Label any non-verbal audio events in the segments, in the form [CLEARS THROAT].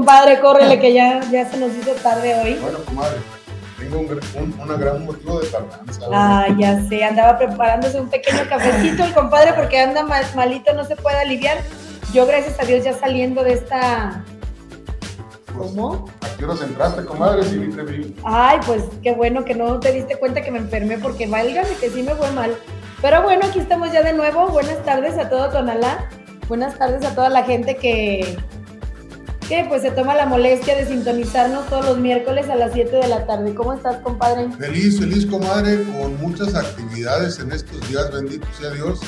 compadre, córrele que ya, ya se nos hizo tarde hoy. Bueno, comadre, tengo un, un, una gran motivo de tardanza. Ah, ya sé, andaba preparándose un pequeño cafecito el compadre porque anda mal, malito, no se puede aliviar. Yo, gracias a Dios, ya saliendo de esta... Pues, ¿Cómo? ¿A qué horas entraste, comadre? Si vi te vi. Ay, pues qué bueno que no te diste cuenta que me enfermé porque válgame que sí me fue mal. Pero bueno, aquí estamos ya de nuevo. Buenas tardes a todo Tonalá. Buenas tardes a toda la gente que, que pues se toma la molestia de sintonizarnos todos los miércoles a las 7 de la tarde. ¿Cómo estás, compadre? Feliz, feliz, comadre, con muchas actividades en estos días, bendito sea Dios,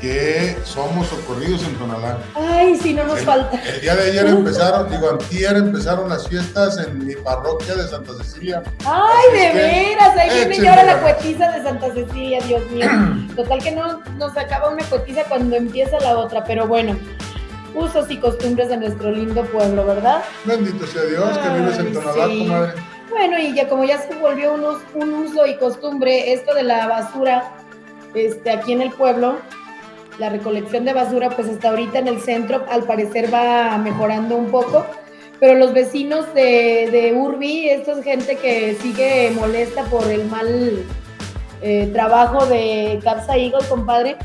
que somos socorridos en Tonalá. Ay, sí, no nos El, falta. el día de ayer empezaron, digo, antier empezaron las fiestas en mi parroquia de Santa Cecilia. Ay, Así de veras, ahí viene ya ahora la cuetiza de Santa Cecilia, Dios mío. [CLEARS THROAT] Total que no nos acaba una cuetiza cuando empieza la otra, pero bueno, usos y costumbres de nuestro lindo pueblo, ¿verdad? Bendito sea Dios, que vives en Tonalá, sí. comadre. Bueno, y ya como ya se volvió un, un uso y costumbre esto de la basura este, aquí en el pueblo, la recolección de basura pues hasta ahorita en el centro al parecer va mejorando un poco, pero los vecinos de, de Urbi, esto es gente que sigue molesta por el mal eh, trabajo de Capsa Eagle, compadre.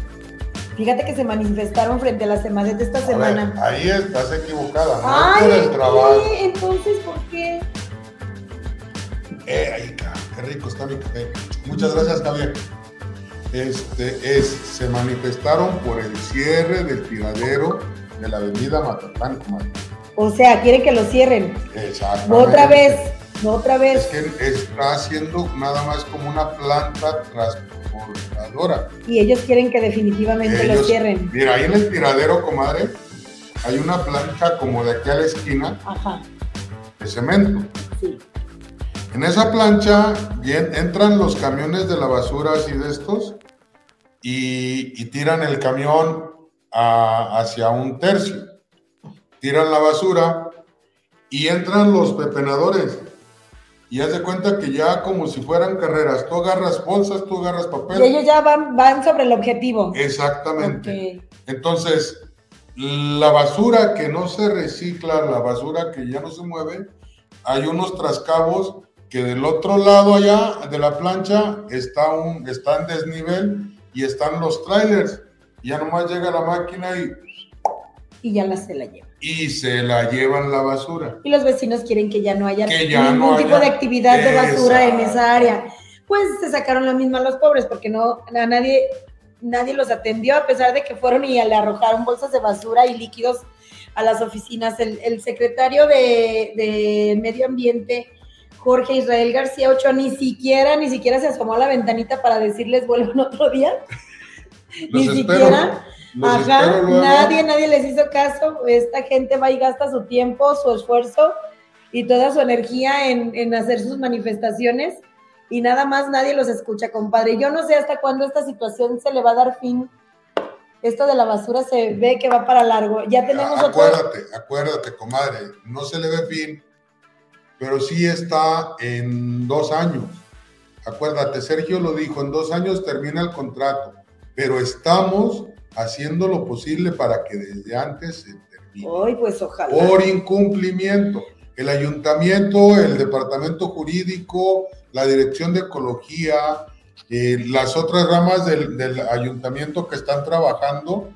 Fíjate que se manifestaron frente a la semana de esta A ver, semana. ahí estás equivocada, no Ay, por el trabajo. ¿qué? Entonces, ¿por qué? Eh, ay, qué rico está mi café. Muchas gracias, Javier. Este, es, se manifestaron por el cierre del tiradero de la avenida comadre. O sea, quieren que lo cierren. Exactamente. Otra vez, otra Es vez. que está haciendo nada más como una planta Y ellos quieren que definitivamente lo cierren. Mira, ahí en el tiradero, comadre, hay una plancha como de aquí a la esquina Ajá, de cemento. sí. En esa plancha bien, entran los camiones de la basura así de estos y, y tiran el camión a- hacia un tercio. Tiran la basura y entran los pepenadores. Y haz de cuenta que ya como si fueran carreras, tú agarras bolsas, tú agarras papel. Y ellos ya van, van sobre el objetivo. Exactamente. Entonces, la basura que no se recicla, la basura que ya no se mueve, hay unos trascabos que del otro lado allá de la plancha está, un, está en desnivel y están los trailers. Ya nomás llega la máquina y, Y ya la se la llevan. Y se la llevan la basura. Y los vecinos quieren que ya no haya Que ya ningún no tipo haya- de actividad de basura en esa área. Pues se sacaron la misma los pobres porque no a nadie nadie los atendió a pesar de que fueron y le arrojaron bolsas de basura y líquidos a las oficinas. El, el secretario de, de Medio Ambiente, Jorge Israel García Ochoa, ni siquiera, ni siquiera se asomó a la ventanita para decirles vuelvan [LAUGHS] otro día. Ni espero, siquiera. Los Ajá, nadie, nadie les hizo caso. Esta gente va y gasta su tiempo, su esfuerzo y toda su energía en, en hacer sus manifestaciones y nada más nadie los escucha, compadre. Yo no sé hasta cuándo esta situación se le va a dar fin. Esto de la basura se ve que va para largo. Ya tenemos otro. Acuérdate, acuérdate, comadre, no se le ve fin, pero sí está en dos años. Acuérdate, Sergio lo dijo, en dos años termina el contrato, pero estamos haciendo lo posible para que desde antes se termine. Ay, pues ojalá. Por incumplimiento. El ayuntamiento, el departamento jurídico, la dirección de ecología, eh, las otras ramas del, del ayuntamiento que están trabajando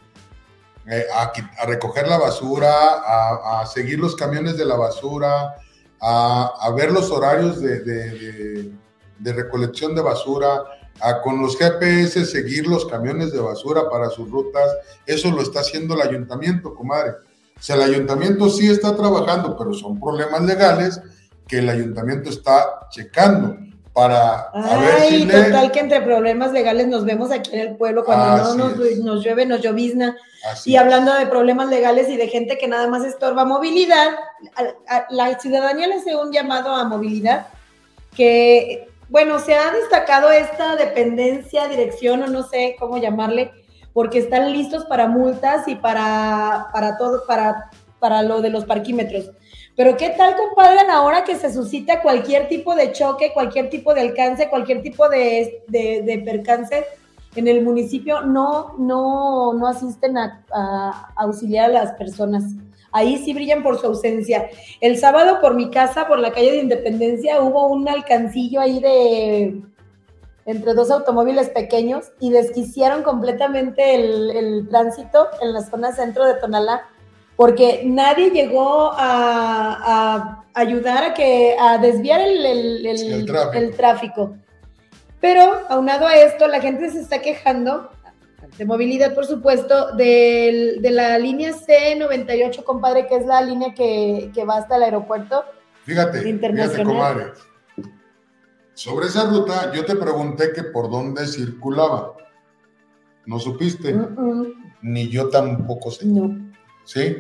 eh, a, recoger la basura, a, a seguir los camiones de la basura, a, a ver los horarios de, de- de- de recolección de basura, a con los GPS seguir los camiones de basura para sus rutas. Eso lo está haciendo el ayuntamiento, comadre. O sea, el ayuntamiento sí está trabajando, pero son problemas legales que el ayuntamiento está checando para a ver Ay, si le... total que entre problemas legales nos vemos aquí en el pueblo cuando Así no nos, llueve, nos llovizna. Así Y hablando de problemas legales y de gente que nada más estorba movilidad, a- a- la ciudadanía le hace un llamado a movilidad que, bueno, se ha destacado esta dependencia, dirección o no sé cómo llamarle, porque están listos para multas y para, para todo, para, para lo de los parquímetros. Pero ¿qué tal, compadre, ahora que se suscita cualquier tipo de choque, cualquier tipo de alcance, cualquier tipo de, de, percance en el municipio, no, no, no asisten a auxiliar a las personas? Ahí sí brillan por su ausencia. El sábado por mi casa, por la calle de Independencia, hubo un alcancillo ahí de entre dos automóviles pequeños y desquiciaron completamente el, tránsito en la zona centro de Tonalá, porque nadie llegó a, ayudar a, que, a desviar el, tráfico. Pero aunado a esto, la gente se está quejando de movilidad, por supuesto, de, la línea C98, compadre, que es la línea que, va hasta el aeropuerto. Fíjate, fíjate, comadre. Sobre esa ruta, yo te pregunté que por dónde circulaba. ¿No supiste? Ni yo tampoco sé. No. ¿Sí?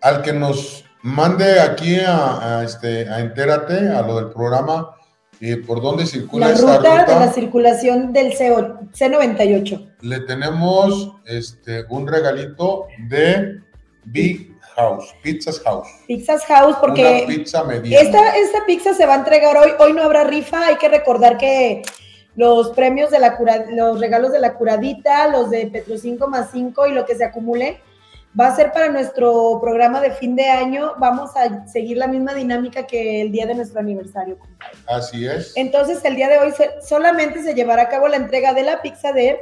Al que nos mande aquí a, este, a Entérate, a lo del programa, eh, por dónde circula la ruta, de la circulación del C, C98. Le tenemos este, un regalito de Big House, Pizzas House. Pizzas House, porque pizza esta, esta pizza se va a entregar hoy, hoy no habrá rifa, hay que recordar que los premios de la cura, los regalos de la curadita, los de Petro 5 más 5 y lo que se acumule, va a ser para nuestro programa de fin de año. Vamos a seguir la misma dinámica que el día de nuestro aniversario. Así es. Entonces, el día de hoy solamente se llevará a cabo la entrega de la pizza de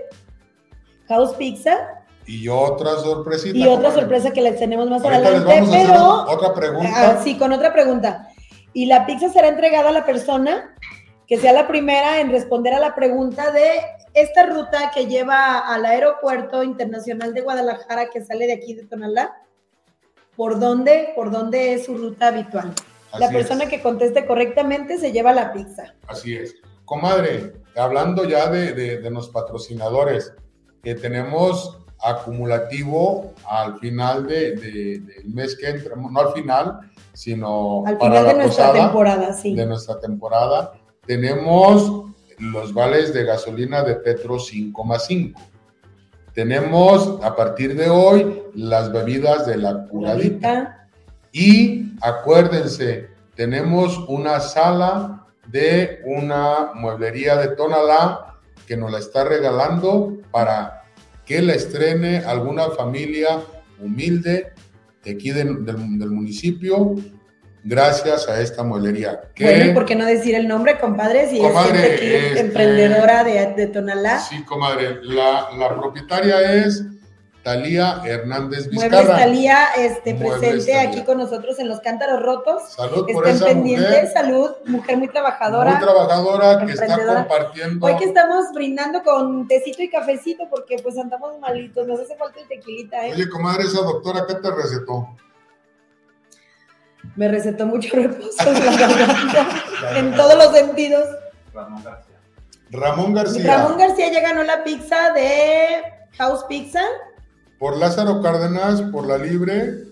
House Pizza y otra sorpresita. Y otra sorpresa que les tenemos más adelante. pero. otra pregunta. Ah, sí, con otra pregunta. Y la pizza será entregada a la persona que sea la primera en responder a la pregunta de esta ruta que lleva al aeropuerto internacional de Guadalajara que sale de aquí de Tonalá. ¿Por dónde, por dónde es su ruta habitual? la persona que conteste correctamente se lleva la pizza. Así es. Comadre, hablando ya de, de, de los patrocinadores, que tenemos acumulativo al final de, del mes que entramos, no al final, sino al para final de nuestra temporada, sí. De nuestra temporada, tenemos los vales de gasolina de Petro 5 más 5. Tenemos a partir de hoy las bebidas de la curadita. Y acuérdense, tenemos una sala de una mueblería de Tonalá que nos la está regalando para que la estrene alguna familia humilde de aquí del, municipio gracias a esta mueblería. bueno, ¿por qué no decir el nombre, compadre? Si comadre, es este, emprendedora de, de, Tonalá. Sí, comadre. La, la propietaria es Talía Hernández Vizcarra. Muebles Talía, este, presente aquí con nosotros en los Cántaros Rotos. Salud por esa mujer. salud, mujer muy trabajadora. Muy trabajadora que está compartiendo. Hoy que estamos brindando con tecito y cafecito porque pues andamos malitos, nos hace falta el tequilita, ¿eh? Oye, comadre, esa doctora, ¿qué te recetó? Me recetó mucho [LAUGHS] reposo en [LAUGHS] todos los sentidos. Ramón García. Ramón García. Ramón García ya ganó la pizza de House Pizza por Lázaro Cárdenas, por la Libre.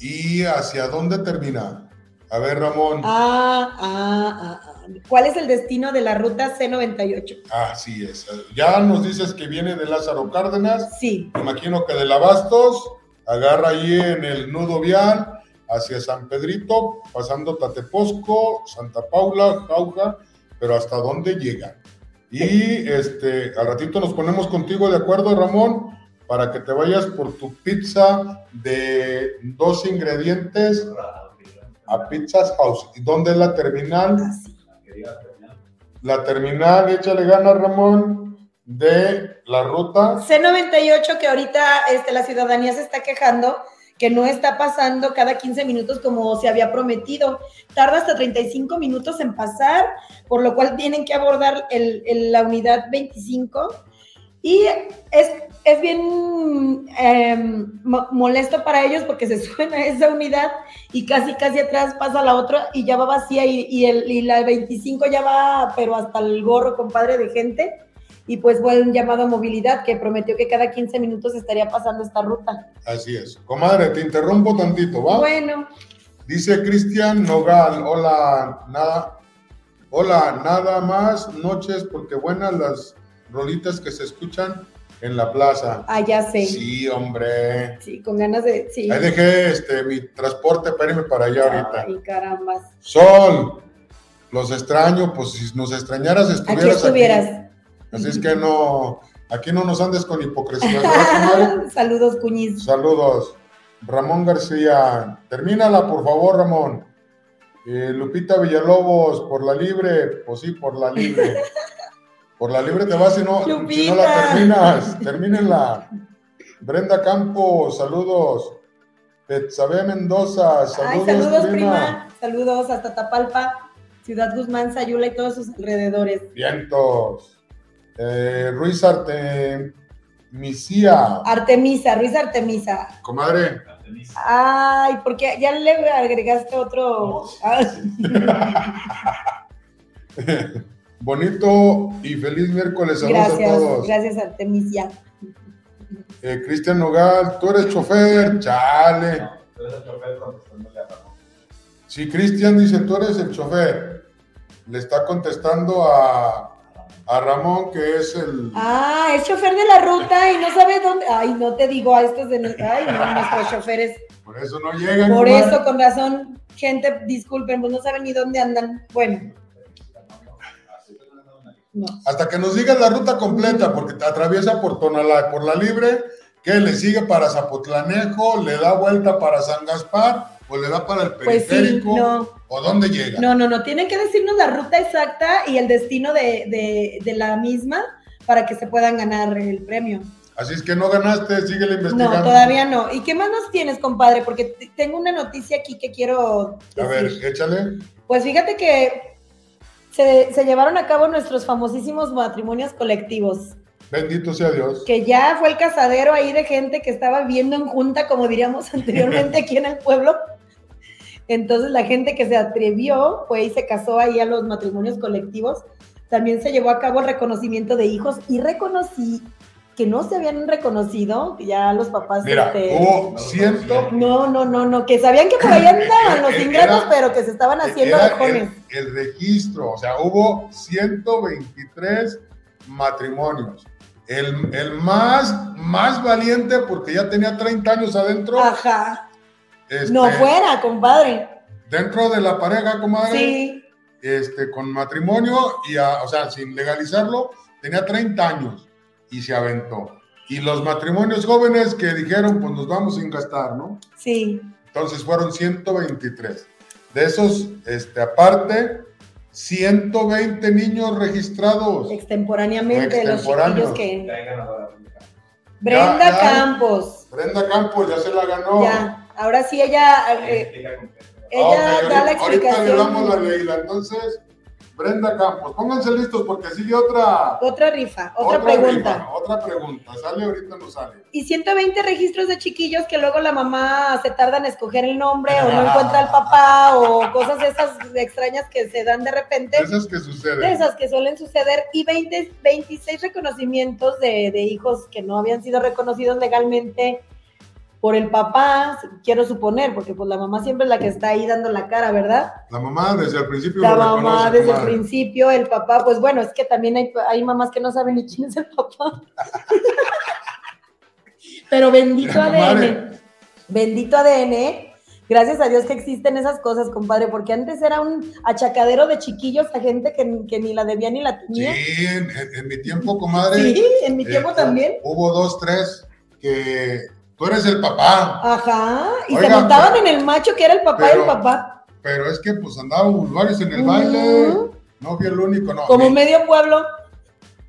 ¿Y hacia dónde termina? A ver, Ramón. Ah, ah, ah, ah. ¿Cuál es el destino de la ruta C98? Así es. Ya nos dices que viene de Lázaro Cárdenas. Sí. imagino que de Labastos, agarra ahí en el nudo vial hacia San Pedrito, pasando Tateposco, Santa Paula, Jauja, pero hasta dónde llega. Y este, al ratito nos ponemos contigo de acuerdo, Ramón, para que te vayas por tu pizza de dos ingredientes a Pizzas House. ¿Y dónde es la terminal? La terminal, échale ganas, Ramón, de la ruta. C98, que ahorita este, la ciudadanía se está quejando que no está pasando cada 15 minutos como se había prometido. Tarda hasta 35 minutos en pasar, por lo cual tienen que abordar el, la unidad 25 y es, es bien em, molesto para ellos porque se [LAUGHS] suben a esa unidad y casi, casi atrás pasa la otra y ya va vacía y, y, el, y la 25 ya va, pero hasta el gorro, compadre, de gente. Y pues fue un llamado a movilidad que prometió que cada 15 minutos estaría pasando esta ruta. Así es. Comadre, te interrumpo tantito, ¿va? Bueno. Dice Cristian Nogal, hola, nada, hola, nada más noches porque buenas las rolitas que se escuchan en la plaza. Ah, ya sé. Sí, hombre. Sí, con ganas de. Sí. Ahí dejé este, mi transporte para para allá ahorita. Ay, caramba. Sol, los extraño, pues si nos extrañaras estuvieras aquí. Estuvieras. Así es que no, aquí no nos andes con hipocresía. [LAUGHS] Saludos, cuñiz. Saludos. Ramón García. Termínala, por favor, Ramón. Eh, Lupita Villalobos, por la libre. Pues sí, por la libre. [LAUGHS] Por la libre te vas si no, si no la terminas. Termínenla. Brenda Campos, saludos. Betsabe Mendoza, saludos. Ay, saludos, prima. Saludos hasta Tapalpa, Ciudad Guzmán, Sayula y todos sus alrededores. Vientos. Eh, Ruiz Artemisia. Artemisa, Ruiz Artemisa. Comadre. Ay, porque ya le agregaste otro. [LAUGHS] Bonito y feliz miércoles. Saludos a todos. Gracias, Artemisia. Eh, Cristian Nogal, tú eres chofer, chale. No, tú eres el chofer contestándole a Ramón. Sí, Cristian dice, tú eres el chofer. Le está contestando a, a Ramón, que es el. Ah, es chofer de la ruta y no sabe dónde. Ay, no te digo a estos de. Ay, no, nuestros choferes. Por eso no llegan. Por eso, con razón, gente, disculpen, pues no saben ni dónde andan. Bueno. Hasta que nos digan la ruta completa, porque te atraviesa por Tonalá, por la Libre, que le sigue para Zapotlanejo, le da vuelta para San Gaspar, o le da para el pues periférico, o dónde llega. No, no, no, tienen que decirnos la ruta exacta y el destino de, la misma para que se puedan ganar el premio. Así es que no ganaste, sigue la investigación. No, todavía no. ¿Y qué más nos tienes, compadre? Porque tengo una noticia aquí que quiero. A ver, échale. Pues fíjate que se, llevaron a cabo nuestros famosísimos matrimonios colectivos. Bendito sea Dios. Que ya fue el casadero ahí de gente que estaba viviendo en junta, como diríamos [LAUGHS] anteriormente aquí en el pueblo. Entonces la gente que se atrevió fue y se casó ahí a los matrimonios colectivos. También se llevó a cabo el reconocimiento de hijos y reconocí que no se habían reconocido, ya los papás. Mira, este, hubo ciento. No, no, no, no, que sabían que por ahí [LAUGHS] andaban los ingratos, pero que se estaban haciendo el, el, registro, o sea, hubo 123 matrimonios. El, el, más, más valiente, porque ya tenía 30 años adentro. Ajá. Este, no fuera, compadre. Dentro de la pareja, comadre. Sí. Este, con matrimonio y, o sea, sin legalizarlo, tenía 30 años y se aventó. Y los matrimonios jóvenes que dijeron, pues nos vamos sin gastar, ¿no? Sí. Entonces fueron 123. De esos, este, aparte, 120 niños registrados. Extemporáneamente, Extemporáneos. los que... Brenda Campos. Brenda Campos ya se la ganó. Ya, ahora sí ella... Eh, ella da la explicación. Ahorita le damos la ley, entonces Brenda Campos, pónganse listos porque sigue otra. Otra rifa, otra, pregunta. otra pregunta, sale ahorita no sale. Y 120 registros de chiquillos que luego la mamá se tarda en escoger el nombre o no encuentra al papá o cosas esas extrañas que se dan de repente. Esas que suceden. Esas que suelen suceder. Y 20, 26 reconocimientos de, de hijos que no habían sido reconocidos legalmente por el papá, quiero suponer, porque pues la mamá siempre es la que está ahí dando la cara, ¿verdad? La mamá desde el principio. La mamá desde el principio, el papá, pues bueno, es que también hay, hay mamás que no saben ni quién es el papá. [LAUGHS] Pero bendito ADN, bendito ADN, gracias a Dios que existen esas cosas, compadre, porque antes era un achacadero de chiquillos a gente que, ni la debía ni la tenía. Sí, en, mi tiempo, comadre. Sí, en mi tiempo eh, también. Hubo dos, tres que tú eres el papá. Ajá, y se montaban en el macho que era el papá y el papá. Pero es que pues andaban varios en el baile, no fui el único, no. Como medio pueblo.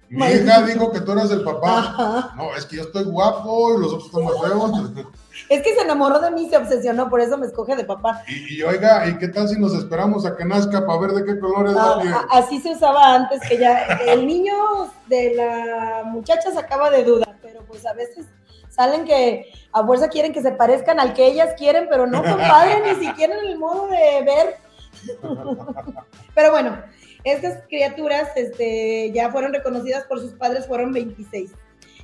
Mi hija dijo que tú eras el papá. No, es que yo estoy guapo y los otros están más feos. [LAUGHS] Es que se enamoró de mí, se obsesionó, por eso me escoge de papá. Y, oiga, ¿y qué tal si nos esperamos a que nazca para ver de qué color es ah, ah, Así se usaba antes, que ya el niño de la muchacha sacaba de duda, pero pues a veces salen que a fuerza quieren que se parezcan al que ellas quieren, pero no, compadre, ni [LAUGHS] siquiera en el modo de ver. [LAUGHS] pero bueno, estas criaturas este, ya fueron reconocidas por sus padres, fueron 26.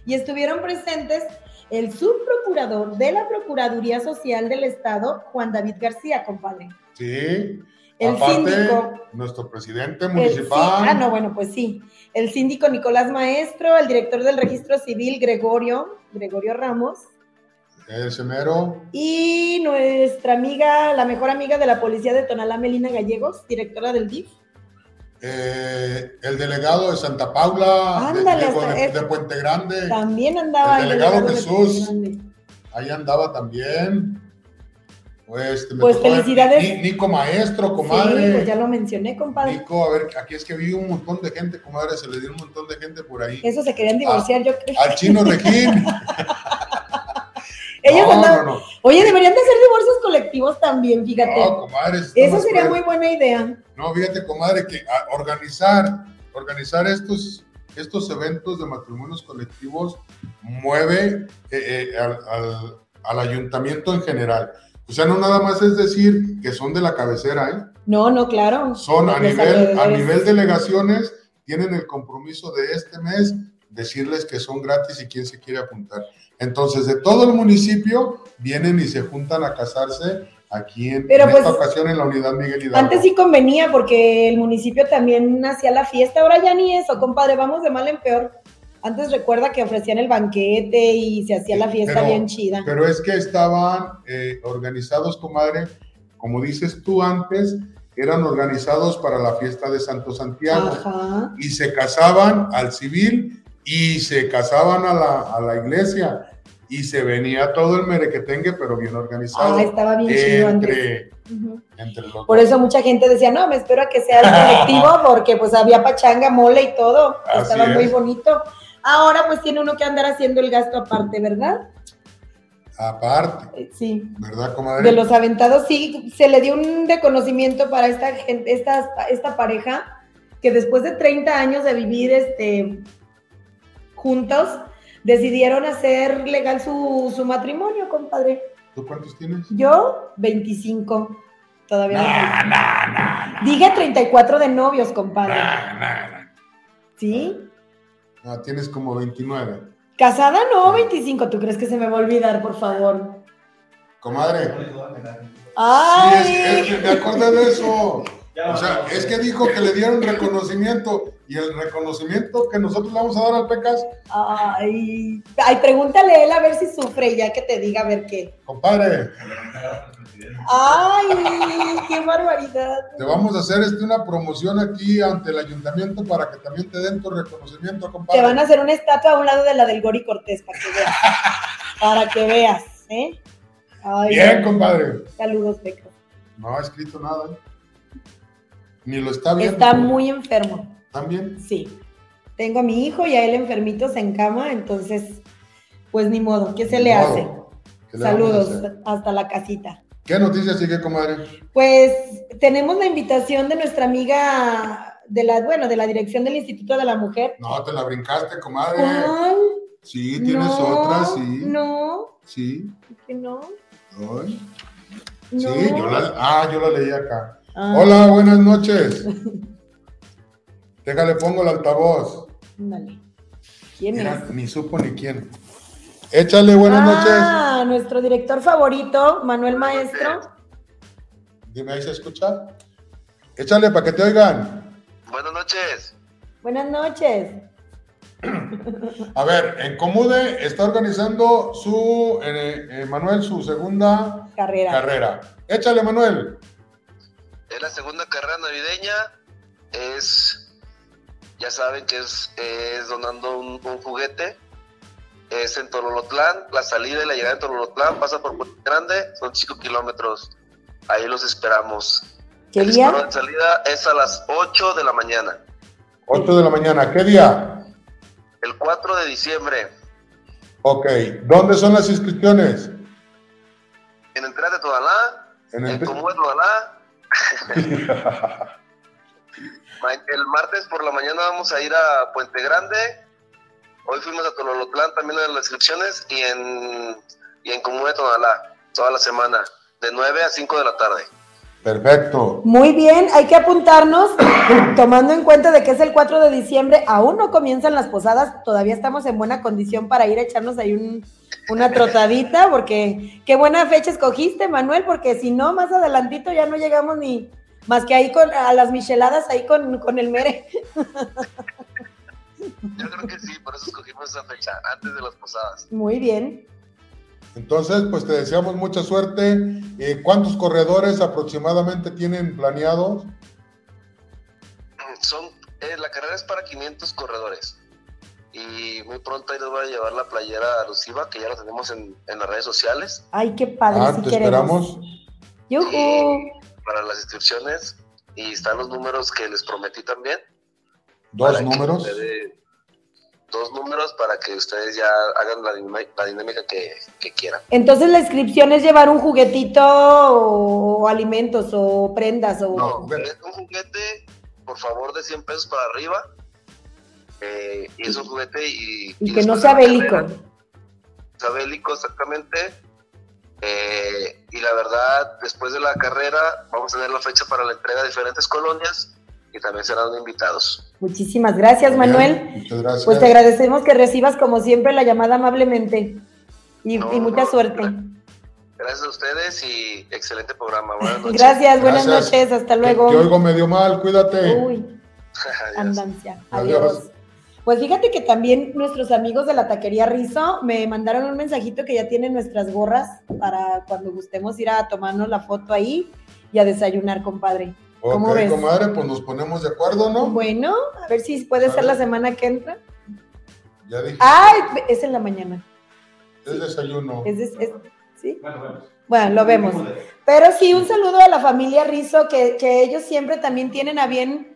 Y estuvieron presentes el subprocurador de la Procuraduría Social del Estado, Juan David García, compadre. Sí. El síndico. Nuestro presidente municipal. ah, no, bueno, pues sí. El síndico Nicolás Maestro, el director del registro civil Gregorio, Gregorio Ramos. El semero. Y nuestra amiga, la mejor amiga de la policía de Tonalá, Melina Gallegos, directora del DIF. Eh, el delegado de Santa Paula, de, Puente Grande. También andaba. El delegado, Jesús. Ahí andaba también. Pues, me Pues tocó felicidades. Ni- Nico Maestro, comadre. Sí, pues ya lo mencioné, compadre. Nico, a ver, aquí es que vi un montón de gente, comadre, se le dio un montón de gente por ahí. Eso se querían divorciar, yo creo. Al chino Regín. [LAUGHS] Ellos no, no, no. Oye, deberían de hacer divorcios colectivos también, fíjate. No, comadre. Eso sería muy buena idea. No, fíjate, comadre, que a- organizar, organizar estos, estos eventos de matrimonios colectivos mueve eh, eh, al, al- al ayuntamiento en general. O sea, no nada más es decir que son de la cabecera, ¿eh? No, no, claro. Son a nivel, a nivel delegaciones, tienen el compromiso de este mes decirles que son gratis y quién se quiere apuntar. Entonces, de todo el municipio vienen y se juntan a casarse aquí en, Pero en esta pues, ocasión en la unidad Miguel Hidalgo. Antes sí convenía porque el municipio también hacía la fiesta, ahora ya ni eso, compadre, vamos de mal en peor. Antes recuerda que ofrecían el banquete y se hacía la fiesta Pero- bien chida. Pero es que estaban eh, organizados, comadre, como dices tú antes, eran organizados para la fiesta de Santo Santiago Ajá. y se casaban al civil y se casaban a la, a la iglesia y se venía todo el merequetengue, pero bien organizado. Ah, estaba bien chido entre, entre los Por eso mucha gente decía, no, me espero a que sea el [LAUGHS] colectivo porque pues había pachanga, mole y todo. Así Estaba muy es. bonito. Ahora pues tiene uno que andar haciendo el gasto aparte, ¿verdad? aparte, Eh, Sí. ¿verdad, comadre? De los aventados, sí, se le dio un reconocimiento para esta gente, esta, esta pareja, que después de 30 años de vivir este, juntos, decidieron hacer legal su, su matrimonio, compadre. ¿Tú cuántos tienes? Yo, 25. Todavía no. Nah, nah, nah, nah, Dije 34 de novios, compadre. ¿Sí? Ah, tienes como 29. Casada no, 25. ¿Tú crees que se me va a olvidar, por favor? Comadre. ¡Ay! Sí, es, es que me acordé de eso. [LAUGHS] O sea, es que dijo que le dieron reconocimiento y el reconocimiento que nosotros le vamos a dar al PECAS, Ay, ay, pregúntale a él a ver si sufre, ya que te diga a ver qué. compadre, Ay, qué barbaridad. te vamos a hacer este, una promoción aquí ante el ayuntamiento para que también te den tu reconocimiento, compadre. Te van a hacer una estatua a un lado de la del Gori Cortés para que veas. Para que veas, ¿eh? Ay, Bien, compadre. Saludos, Beca. No ha escrito nada. ¿eh? Ni lo está viendo. Está muy enfermo, ¿También? sí. Tengo a mi hijo y a él enfermitos en cama, entonces, pues ni modo, ¿qué se le hace? ¿Qué le Saludos hasta la casita. ¿Qué noticias sigue, comadre? Pues tenemos la invitación de nuestra amiga de la, bueno, de la dirección del Instituto de la Mujer. No, te la brincaste, comadre. ¿Cuál? Sí, tienes no, otra, sí. No, Sí. que no. Ay. no. Sí, yo la, ah, yo la leí acá. Ah, Hola, buenas noches. [LAUGHS] Déjale, pongo el altavoz. ándale. ¿Quién Mira, es? ni supo ni quién. Échale, buenas noches. Ah, nuestro director favorito, Manuel Maestro. Dime, ¿ahí se escucha? Échale para que te oigan. Buenas noches. Buenas noches. [CLEARS THROAT] A ver, en Comude está organizando su, eh, eh, Manuel, su segunda Carrera. carrera. Échale, Manuel. Es la segunda carrera navideña. Es, ya saben que es, es donando un, un juguete. Es en Tololotlán. La salida y la llegada de Tololotlán pasa por Puente Grande. Son 5 kilómetros. Ahí los esperamos. ¿Qué El día? de salida es a las 8 de la mañana. 8 de la mañana. ¿Qué día? El 4 de diciembre. Ok. ¿Dónde son las inscripciones? En entrada de Todalá. En En el... Comú de Todalá. [LAUGHS] [LAUGHS] El martes por la mañana vamos a ir a Puente Grande. Hoy fuimos a Tololotlán también en las inscripciones y en, y en Común de Tonalá toda la semana, de 9 a 5 de la tarde. Perfecto. Muy bien, hay que apuntarnos, [COUGHS] tomando en cuenta de que es el 4 de diciembre, aún no comienzan las posadas, todavía estamos en buena condición para ir a echarnos ahí un- una trotadita, porque qué buena fecha escogiste, Manuel, porque si no, más adelantito ya no llegamos ni más que ahí con a las micheladas ahí con, con el mere. Yo creo que sí, por eso escogimos esa fecha, antes de las posadas. Muy bien. Entonces, pues te deseamos mucha suerte. Eh, ¿Cuántos corredores aproximadamente tienen planeados? Son, eh, la carrera es para 500 corredores. Y muy pronto ahí nos van a llevar la playera alusiva, que ya la tenemos en, en las redes sociales. Ay, qué padre, ah, si te queremos. esperamos. ¡Yujú! Para las inscripciones y están los números que les prometí también. Dos números. ustedes- dos números para que ustedes ya hagan la, dinámica que, que quieran. Entonces la inscripción es llevar un juguetito o, alimentos o prendas o... No, un juguete, por favor, de 100 pesos para arriba. eh, y es un juguete y... y y que no sea bélico. sea bélico exactamente. Eh, y la verdad, después de la carrera, vamos a tener la fecha para la entrega de diferentes colonias y también serán invitados. Muchísimas gracias, Manuel. Bien, Muchas gracias. Pues te agradecemos que recibas como siempre la llamada amablemente y, No, y mucha no, suerte. Gracias a ustedes y excelente programa. Buenas noches. Gracias, buenas Gracias. noches, hasta luego. te oigo medio mal, cuídate. Uy, [LAUGHS] Adiós. andancia. Adiós. Adiós. Pues fíjate que también nuestros amigos de la taquería Rizo me mandaron un mensajito que ya tienen nuestras gorras para cuando gustemos ir a tomarnos la foto ahí y a desayunar, compadre. ¿Cómo ok, ves? comadre, pues nos ponemos de acuerdo, ¿no? Bueno, a ver si puede ser la semana que entra. Ya dije, Ay, es en la mañana. es desayuno. Es, es- es- ¿sí? Bueno, bueno. Bueno, lo vemos. Pero sí, un saludo a la familia Rizo, que, que ellos siempre también tienen a bien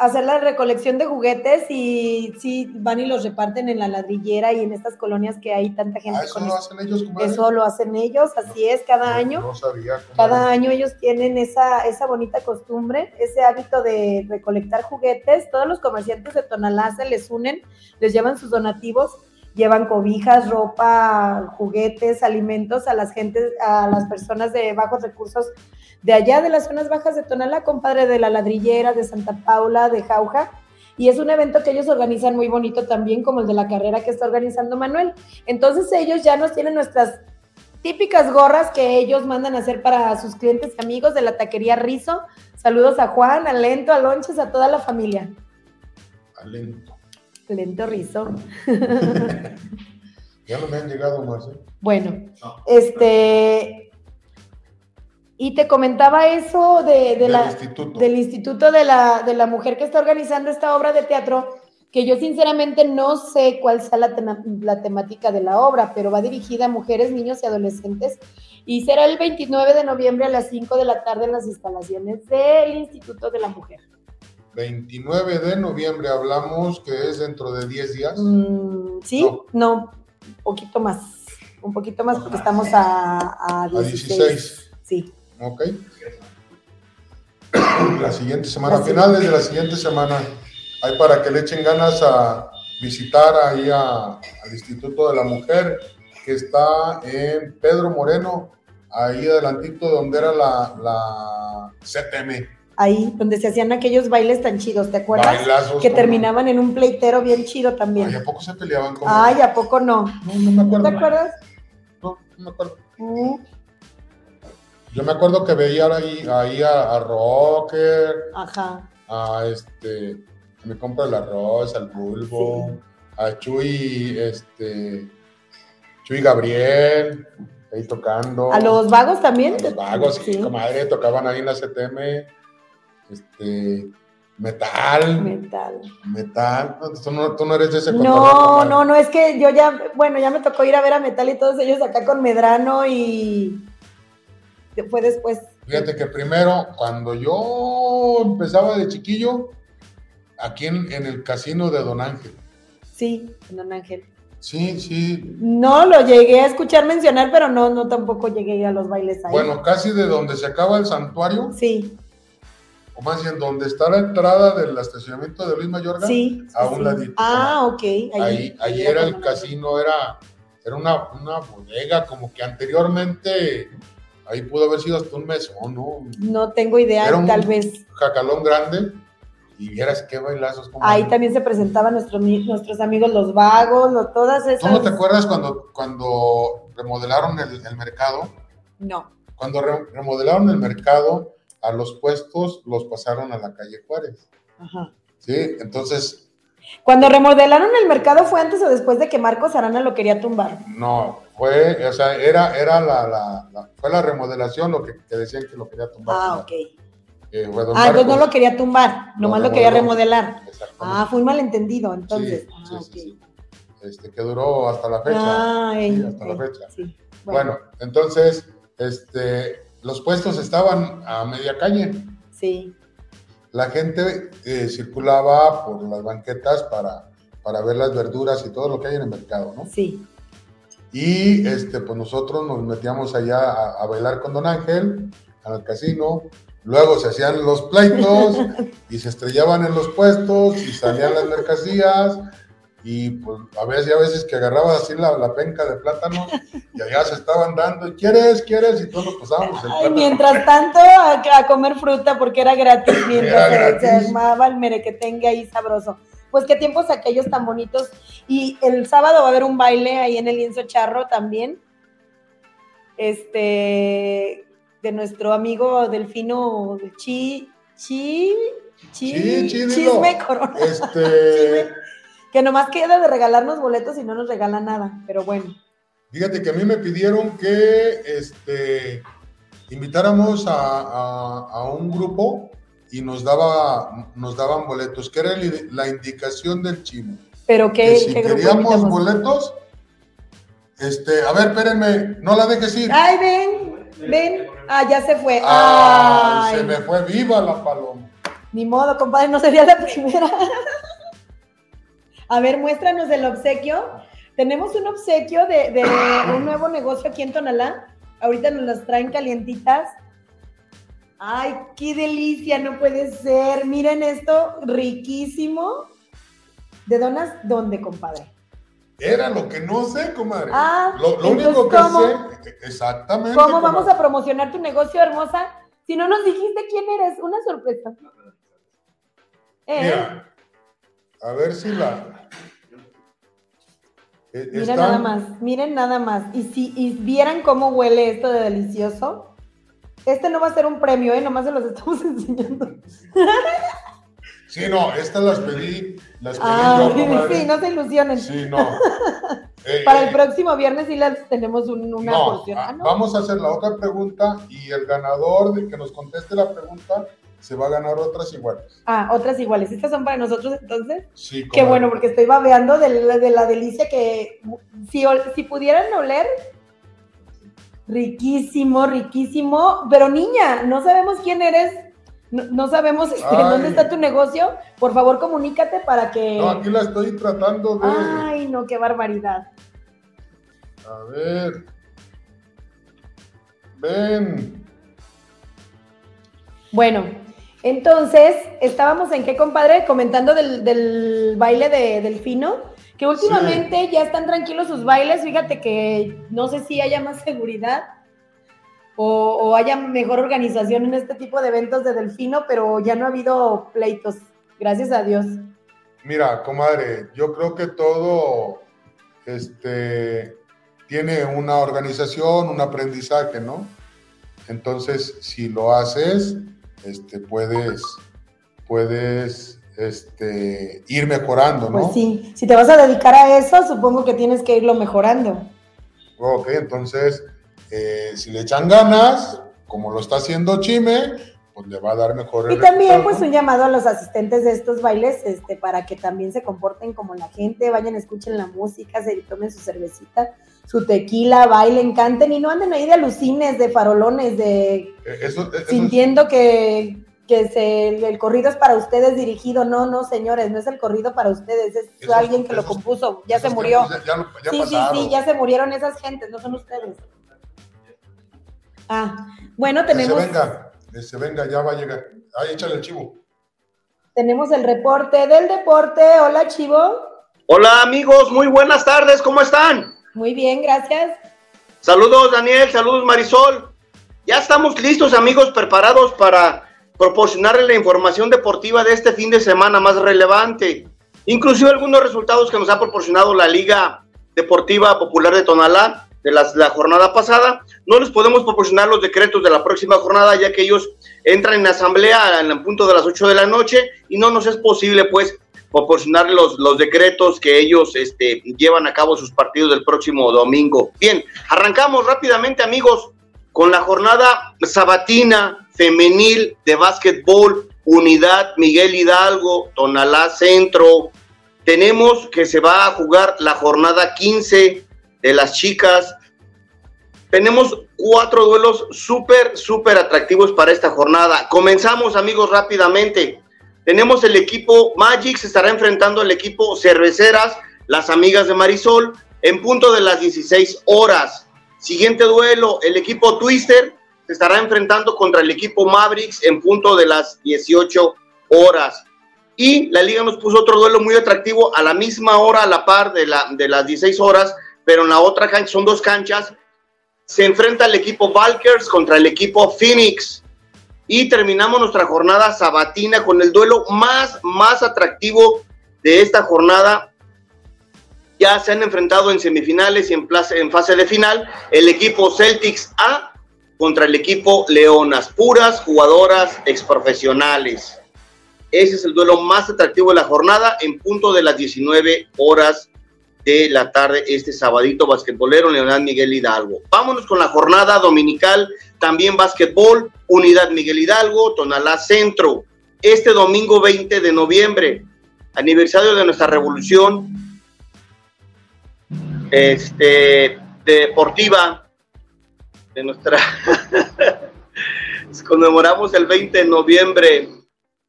hacer la recolección de juguetes y sí van y los reparten en la ladrillera y en estas colonias que hay tanta gente Ah, eso con lo hacen ellos, comadre. Eso lo hacen ellos, así es, cada No- año. No sabía. Cada año ellos tienen esa, esa bonita costumbre, ese hábito de recolectar juguetes. Todos los comerciantes de Tonalá se les unen, les llevan sus donativos, llevan cobijas, ropa, juguetes, alimentos a las gentes, a las personas de bajos recursos de allá de las zonas bajas de Tonalá, compadre de la ladrillera, de Santa Paula, de Jauja. Y es un evento que ellos organizan muy bonito también, como el de la carrera que está organizando Manuel. Entonces ellos ya nos tienen nuestras típicas gorras que ellos mandan a hacer para sus clientes y amigos de la taquería Rizo. Saludos a Juan, a Lento, a Lonches, a toda la familia. Alento. Lento Rizo. [LAUGHS] Ya no me han llegado más, ¿eh? Bueno, No. este. Y te comentaba eso de, de Del la, instituto. del instituto de la, de la mujer que está organizando esta obra de teatro, que yo sinceramente no sé cuál sea la, tema- la temática de la obra, pero va dirigida a mujeres, niños y adolescentes y será el 29 de noviembre a las 5 de la tarde en las instalaciones del Instituto de la Mujer. 29 de noviembre hablamos que es dentro de 10 días. Mm, ¿Sí? No. No. un poquito más, un poquito más porque estamos a, a A 16. 16. Sí. Ok. La siguiente semana, La finales de la siguiente semana, hay para que le echen ganas a visitar ahí a- al Instituto de la Mujer, que está en Pedro Moreno, ahí adelantito donde era la, la CTM. Ahí, donde se hacían aquellos bailes tan chidos, ¿te acuerdas? Bailazos. que terminaban en un pleitero bien chido Ay, también. ¿a poco se peleaban con Ay, ¿a poco no? No, no me acuerdo. ¿Te acuerdas? No, no me acuerdo. Mm, Yo me acuerdo que veía ahí, ahí a, a Rocker, Ajá. a este, a mi compra el arroz, al Bulbo, a Chuy, este, Chuy Gabriel, ahí tocando. ¿A los vagos también? A los vagos, sí, Sí. comadre, tocaban ahí en la CTM, este, metal, Metal. metal, tú, no, tú no eres de ese No, no, no, es que yo ya, bueno, ya me tocó ir a ver a Metal y todos ellos acá con Medrano y fue después. Fíjate que primero, cuando yo empezaba de chiquillo, aquí en, en el casino de Don Ángel. Sí, Don Ángel. Sí, sí. No, lo llegué a escuchar mencionar, pero no, no tampoco llegué a los bailes ahí. Bueno, casi de donde se acaba el santuario, Sí, o más bien donde está la entrada del estacionamiento de Luis Mayorga, sí. a un sí. ladito. Ah, ok. Ahí, ahí, era el casino, era, era una, una bodega, como que anteriormente ahí pudo haber sido hasta un mesón, ¿no? No tengo idea, Era un- tal vez. jacalón grande, y vieras qué bailazos. como Ahí también se presentaban nuestros, nuestros amigos los vagos, lo- todas esas. ¿Tú no te acuerdas cuando, cuando remodelaron el, el mercado? No. Cuando re- remodelaron el mercado, a los puestos los pasaron a la calle Juárez. Ajá. ¿Sí? Entonces, Cuando remodelaron el mercado fue antes o después de que Marcos Arana lo quería tumbar. no, fue, o sea, era, era la, la- la- fue la remodelación lo que, que decían que lo quería tumbar. Ah, ok. Eh, fue don Ah, no lo quería tumbar, nomás lo quería remodelar. Ah, fue un malentendido, entonces. Sí, Ah, sí, ok. sí. Este, que duró hasta la fecha. Ah, ey, hasta la fecha. sí. Bueno, entonces, este, los puestos estaban a media calle. Sí. La gente eh, circulaba por las banquetas para, para ver las verduras y todo lo que hay en el mercado, ¿no? Sí. Y este, pues nosotros nos metíamos allá a, a bailar con Don Ángel, al casino. Luego se hacían los pleitos y se estrellaban en los puestos y salían las mercancías. Y pues a veces, a veces que agarrabas así la, la penca de plátano y allá se estaban dando, y ¿quieres? ¿Quieres? Y todos nos pasábamos el Ay, mientras tanto, a, a comer fruta porque era gratis mientras Era se- se, gratis. armaba el merequetengue ahí sabroso. Pues qué tiempos aquellos tan bonitos. Y el sábado va a haber un baile ahí en el lienzo charro también. Este, de nuestro amigo Delfino Chi, Chi, Chi, Sí, sí, dilo. Chisme Corona. Este, [LAUGHS] Que nomás queda de regalarnos boletos y no nos regala nada, pero bueno. fíjate que a mí me pidieron que este, invitáramos a, a- a un grupo y nos, daba, nos daban boletos, que era la indicación del chimo. Pero que qué, si qué grupo queríamos boletos, este, a ver, espérenme, no la dejes ir. Ay, ven, ven. Ah, ya se fue. Ay, Ay, se me fue viva la paloma. Ni modo, compadre, no sería la primera. [LAUGHS] A ver, muéstranos el obsequio. Tenemos un obsequio de, de un nuevo negocio aquí en Tonalá. Ahorita nos las traen calientitas. Ay, qué delicia, no puede ser. Miren esto, riquísimo. ¿De donas dónde, compadre? Era lo que no sé, comadre. Ah, lo, lo único que ¿cómo? sé, exactamente. ¿Cómo vamos a promocionar tu negocio, hermosa? Si no nos dijiste quién eres, una sorpresa. ¿Eh? Mira, a ver si la. Eh, Miren están- nada más, miren nada más. Y si y vieran cómo huele esto de delicioso, este no va a ser un premio, ¿eh? Nomás se los estamos [LAUGHS] enseñando. Sí, no, estas las pedí, las pedí Ah, yo, [LAUGHS] sí, no se ilusionen. Sí, no. [LAUGHS] Eh, Para el eh, próximo viernes sí les tenemos un- una no, porción. ah, Ah, ¿no? vamos a hacer la otra pregunta y el ganador de que nos conteste la pregunta se va a ganar otras iguales. Ah, otras iguales. ¿Estas son para nosotros entonces? Sí, Qué bueno, porque estoy babeando de la, de la delicia que si pudieran oler, riquísimo, riquísimo. Pero niña, no sabemos quién eres, no, no sabemos este, dónde está tu negocio. Por favor, comunícate para que... No, aquí la estoy tratando de. Ay, no, qué barbaridad. A ver. Ven. Bueno, entonces, estábamos en qué, compadre, comentando del, del baile de Delfino, que últimamente ya están tranquilos sus bailes, fíjate que no sé si haya más seguridad o, o haya mejor organización en este tipo de eventos de Delfino, pero ya no ha habido pleitos, gracias a Dios. Mira, comadre, yo creo que todo este, tiene una organización, un aprendizaje, ¿no? Entonces, si lo haces, este, puedes, puedes este, ir mejorando, ¿no? Pues sí, si te vas a dedicar a eso, supongo que tienes que irlo mejorando. Ok, entonces, eh, si le echan ganas, como lo está haciendo Chime, pues le va a dar mejor Y también, pues, un llamado a los asistentes de estos bailes, este, para que también se comporten como la gente, vayan, escuchen la música, se tomen su cervecita, su tequila, bailen, canten y no anden ahí de alucines, de farolones, de Eh, Eso, eso- sintiendo que, que se, el corrido es para ustedes dirigido. No, no, señores, no es el corrido para ustedes, es Esos- alguien que lo compuso, ya se murió. tiempos Ya, ya lo- ya sí, sí, pasaron. sí, ya se murieron esas gentes, no son ustedes. Ah, bueno, Que se tenemos... venga, que se venga, ya va a llegar. Ahí échale el chivo. Tenemos el reporte del deporte. Hola, Chivo. Hola amigos, muy buenas tardes, ¿cómo están? Muy bien, gracias. Saludos Daniel, saludos Marisol. Ya estamos listos amigos, preparados para proporcionarles la información deportiva de este fin de semana más relevante. Inclusive algunos resultados que nos ha proporcionado la Liga Deportiva Popular de Tonalá de la jornada pasada. No les podemos proporcionar los decretos de la próxima jornada ya que ellos entran en asamblea en el punto de las 8 de la noche y no nos es posible pues proporcionar los, los decretos que ellos este, llevan a cabo sus partidos del próximo domingo. Bien, arrancamos rápidamente amigos con la jornada sabatina femenil de básquetbol, Unidad Miguel Hidalgo, Tonalá Centro. Tenemos que se va a jugar la jornada 15 de las chicas tenemos cuatro duelos súper, súper atractivos para esta jornada. Comenzamos, amigos, rápidamente. Tenemos el equipo Magic, se estará enfrentando al equipo Cerveceras, las amigas de Marisol, en punto de las 16 horas. Siguiente duelo, el equipo Twister se estará enfrentando contra el equipo Mavericks en punto de las 18 horas. Y la liga nos puso otro duelo muy atractivo a la misma hora, a la par de, la, de las 16 horas, pero en la otra cancha, son dos canchas, se enfrenta el equipo Valkers contra el equipo Phoenix. Y terminamos nuestra jornada sabatina con el duelo más, más atractivo de esta jornada. Ya se han enfrentado en semifinales y en, en fase de final el equipo Celtics A contra el equipo Leonas, puras jugadoras exprofesionales. Ese es el duelo más atractivo de la jornada en punto de las 19 horas de la tarde este sabadito basquetbolero Leonardo Miguel Hidalgo. Vámonos con la jornada dominical, también basquetbol, Unidad Miguel Hidalgo, Tonalá Centro. Este domingo 20 de noviembre, aniversario de nuestra revolución este, deportiva, de nuestra... [LAUGHS] conmemoramos el 20 de noviembre,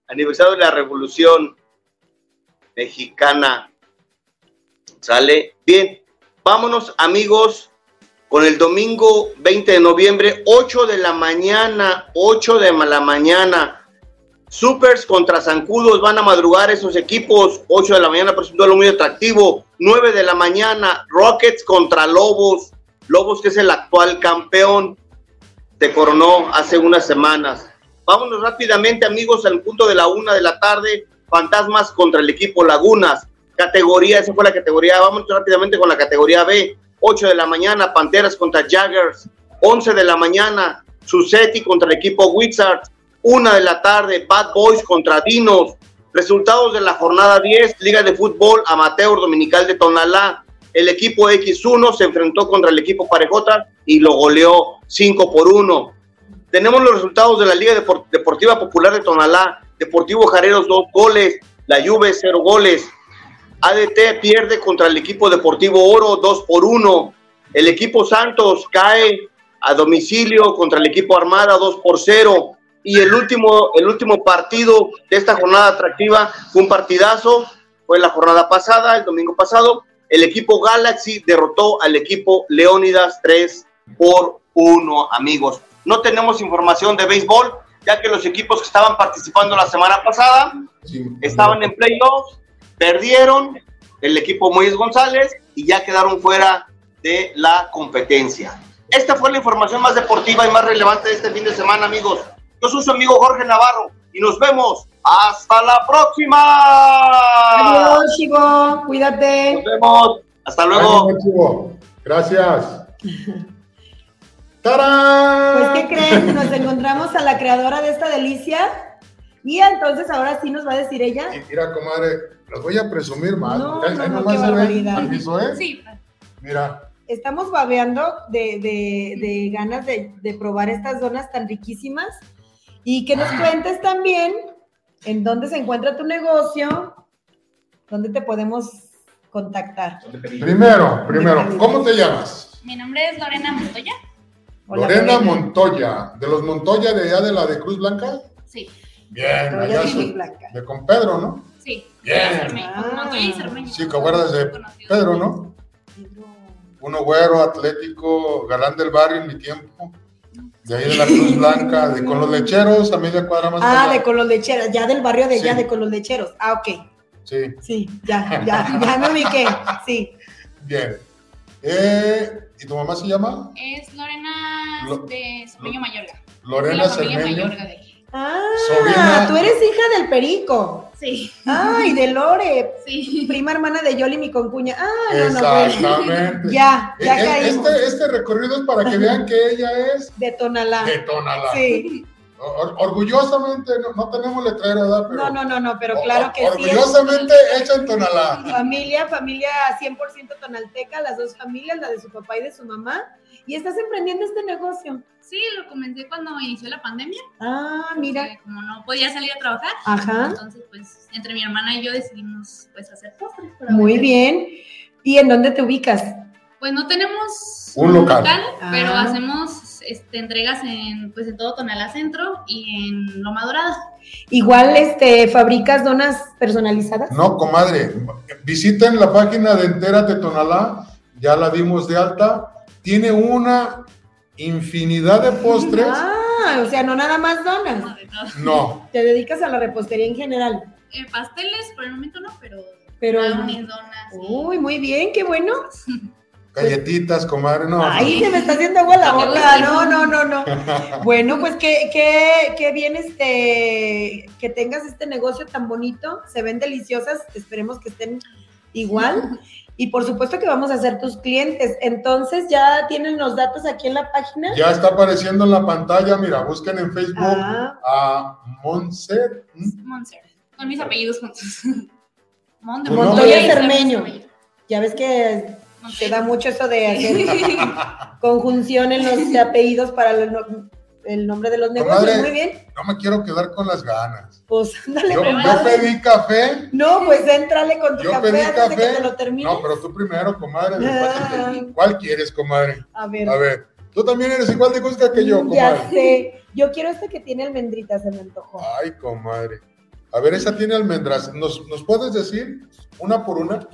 aniversario de la revolución mexicana ¿Sale? Bien, vámonos amigos con el domingo 20 de noviembre, 8 de la mañana, 8 de la mañana. Supers contra Zancudos van a madrugar esos equipos, 8 de la mañana, por un duelo muy atractivo. 9 de la mañana, Rockets contra Lobos. Lobos que es el actual campeón, se coronó hace unas semanas. Vámonos rápidamente amigos al punto de la una de la tarde, Fantasmas contra el equipo Lagunas. Categoría, esa fue la categoría. Vamos rápidamente con la categoría B. 8 de la mañana, Panteras contra Jaggers. 11 de la mañana, Susetti contra el equipo Wizards. 1 de la tarde, Bad Boys contra Dinos. Resultados de la jornada 10, Liga de Fútbol Amateur Dominical de Tonalá. El equipo X1 se enfrentó contra el equipo Parejota y lo goleó 5 por 1. Tenemos los resultados de la Liga Deportiva Popular de Tonalá. Deportivo Jareros 2 goles, la Juve 0 goles, ADT pierde contra el equipo Deportivo Oro 2 por 1. El equipo Santos cae a domicilio contra el equipo Armada 2 por 0. Y el último, el último partido de esta jornada atractiva fue un partidazo. Fue la jornada pasada, el domingo pasado. El equipo Galaxy derrotó al equipo Leónidas 3 por 1, amigos. No tenemos información de béisbol, ya que los equipos que estaban participando la semana pasada estaban en playoffs Perdieron el equipo Moisés González y ya quedaron fuera de la competencia. Esta fue la información más deportiva y más relevante de este fin de semana, amigos. Yo soy su amigo Jorge Navarro y nos vemos. Hasta la próxima. Adiós, Chivo. Cuídate. Nos vemos. Hasta luego. Gracias. ¡Tarán! Pues, ¿qué creen? Nos encontramos a la creadora de esta delicia. Y entonces ahora sí nos va a decir ella. mira, comadre, las voy a presumir más. No, no, no, qué barbaridad. ¿eh? Sí. Mira. Estamos babeando de, de, de ganas de, de, probar estas donas tan riquísimas y que nos ah. cuentes también en dónde se encuentra tu negocio, dónde te podemos contactar. Primero, primero, ¿cómo te llamas? Mi nombre es Lorena Montoya. Lorena, Montoya, de los Montoya de allá de la de Cruz Blanca. Sí. Bien, allá de con Pedro, ¿no? Sí. Bien. Sí, que acuerdas de Pedro, ¿no? Uno güero, atlético, galán del barrio en mi tiempo. De ahí de la Cruz Blanca, de con los lecheros, a media cuadra más. Ah, de con los lecheros, ya del barrio de allá, de con los lecheros. Ah, ok. Sí. Sí, ya, ya, ya me ubiqué. Sí. Bien. Eh, ¿Y tu mamá se llama? Es Lorena de Cermeño Mayorga. Lorena Cermeño. Ah, tú eres hija del Perico. Sí. Ay, de Lore. Sí. Prima hermana de Yoli, mi concuña. Ah, no, Exactamente. No, ya, ya e, caímos. Este, este recorrido es para que vean que ella es. De Tonalá. De Tonalá. Sí. orgullosamente, no, tenemos letrero, ¿verdad? Pero, no, no, no, no, pero claro que orgullosamente sí. hecha en Tonalá. Familia, familia 100% tonalteca, las dos familias, la de su papá y de su mamá. Y estás emprendiendo este negocio. Sí, lo comencé cuando inició la pandemia. Ah, mira. Como no podía salir a trabajar. Ajá. Entonces, pues, entre mi hermana y yo decidimos, pues, hacer postres. Muy bien. ¿Y en dónde te ubicas? Pues no tenemos Un local. pero Ah. hacemos este, entregas en, pues, en todo Tonalá Centro y en Loma Dorada. Igual, este, fabricas donas personalizadas. No, comadre, visiten la página de Entérate Tonalá, ya la dimos de alta. Tiene una infinidad de postres. Ah, o sea, no nada más donas. No, de todo. No, Te dedicas a la repostería en general. Eh, pasteles, por el momento no, pero, Pero- brownies, donas. y- Uy, muy bien, qué bueno. galletitas, comadre, no. Ay, se me está haciendo agua la [LAUGHS] boca. No, no, no, no. [LAUGHS] Bueno, pues qué, qué, qué bien este que tengas este negocio tan bonito. Se ven deliciosas. Esperemos que estén igual. Y por supuesto que vamos a ser tus clientes. Entonces, ya tienen los datos aquí en la página. Ya está apareciendo en la pantalla, mira, busquen en Facebook Ah, a Monser. ¿m? Monser. Con mis apellidos juntos. [LAUGHS] Montoya. Cermeño. ya ves que se da mucho eso de hacer [LAUGHS] conjunción en los apellidos para no- el nombre de los negocios. Comadre. Muy bien. No me quiero quedar con las ganas. Pues ándale, Yo, yo pedí café. No, pues éntrale con tu Yo café pedí antes de que café. te lo termines. No, pero tú primero, comadre. Ah. ¿Cuál quieres, comadre? A ver. A ver, tú también eres igual de cosca que yo, Ya comadre. sé. Yo quiero este que tiene almendritas, se me antojó. Ay, comadre. A ver, esa tiene almendras. ¿Nos, ¿Nos puedes decir una por una?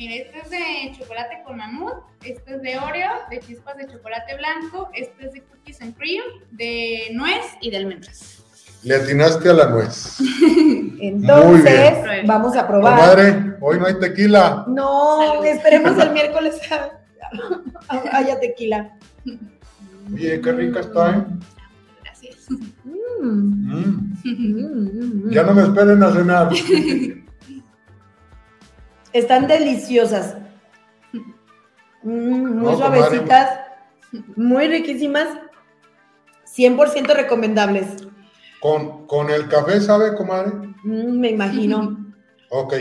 Mire, este es de chocolate con mamut, este es de Oreo, de chispas de chocolate blanco, este es de cookies and cream, de nuez y de almendras. Le atinaste a la nuez. [LAUGHS] Muy Entonces, bien. vamos a probar. Comadre, hoy no hay tequila. No, Salud. esperemos el [LAUGHS] miércoles a- a- haya tequila. Oye, qué rica está, ¿eh? Gracias. Mm, mm, mm. Ya no me esperen a cenar. [LAUGHS] Están deliciosas. Mm, muy No, comadre. suavecitas, muy riquísimas. 100% recomendables. Con, con el café, ¿sabe, comadre? Mm, me imagino. [LAUGHS] Ok.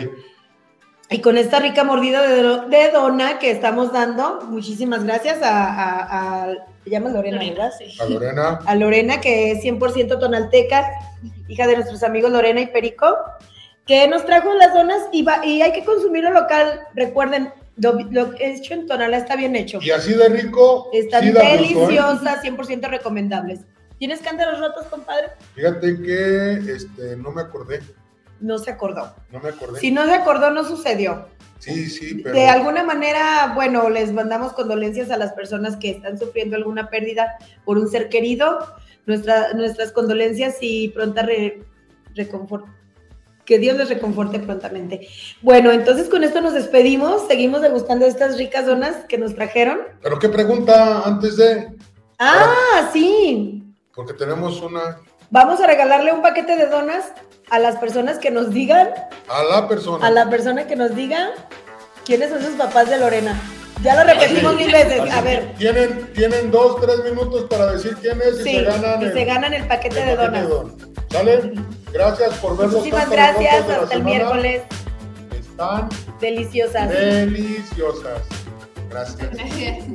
Y con esta rica mordida de, de dona que estamos dando, muchísimas gracias a, a- a- ¿te llamas Lorena, ¿verdad? Sí. A Lorena. A Lorena, que es 100% tonalteca, hija de nuestros amigos Lorena y Perico, que nos trajo las donas y, va- y hay que consumirlo local. Recuerden, lo, lo hecho en Tonalá está bien hecho. Y así de rico. Están sí ¿eh? deliciosas, 100% recomendables. ¿Tienes cántaros rotos, compadre? Fíjate que este, no me acordé. No se acordó. No me acordé. Si no se acordó, no sucedió. Sí, sí, pero. De alguna manera, bueno, les mandamos condolencias a las personas que están sufriendo alguna pérdida por un ser querido. Nuestra, nuestras condolencias y pronta re- Que Dios les reconforte prontamente. Bueno, entonces con esto nos despedimos. Seguimos degustando estas ricas donas que nos trajeron. Pero qué pregunta antes de. Ah, sí. Porque tenemos una. Vamos a regalarle un paquete de donas a las personas que nos digan, A la persona. a la persona que nos diga quiénes son sus papás de Lorena. Ya lo repetimos mil veces. A ver. Tienen, tienen dos, tres minutos para decir quién es y se ganan. El, se ganan el paquete, de, donas. ¿Sale? Gracias por vernos. Muchísimas gracias. Hasta el miércoles. Están deliciosas. Deliciosas. Gracias. Gracias.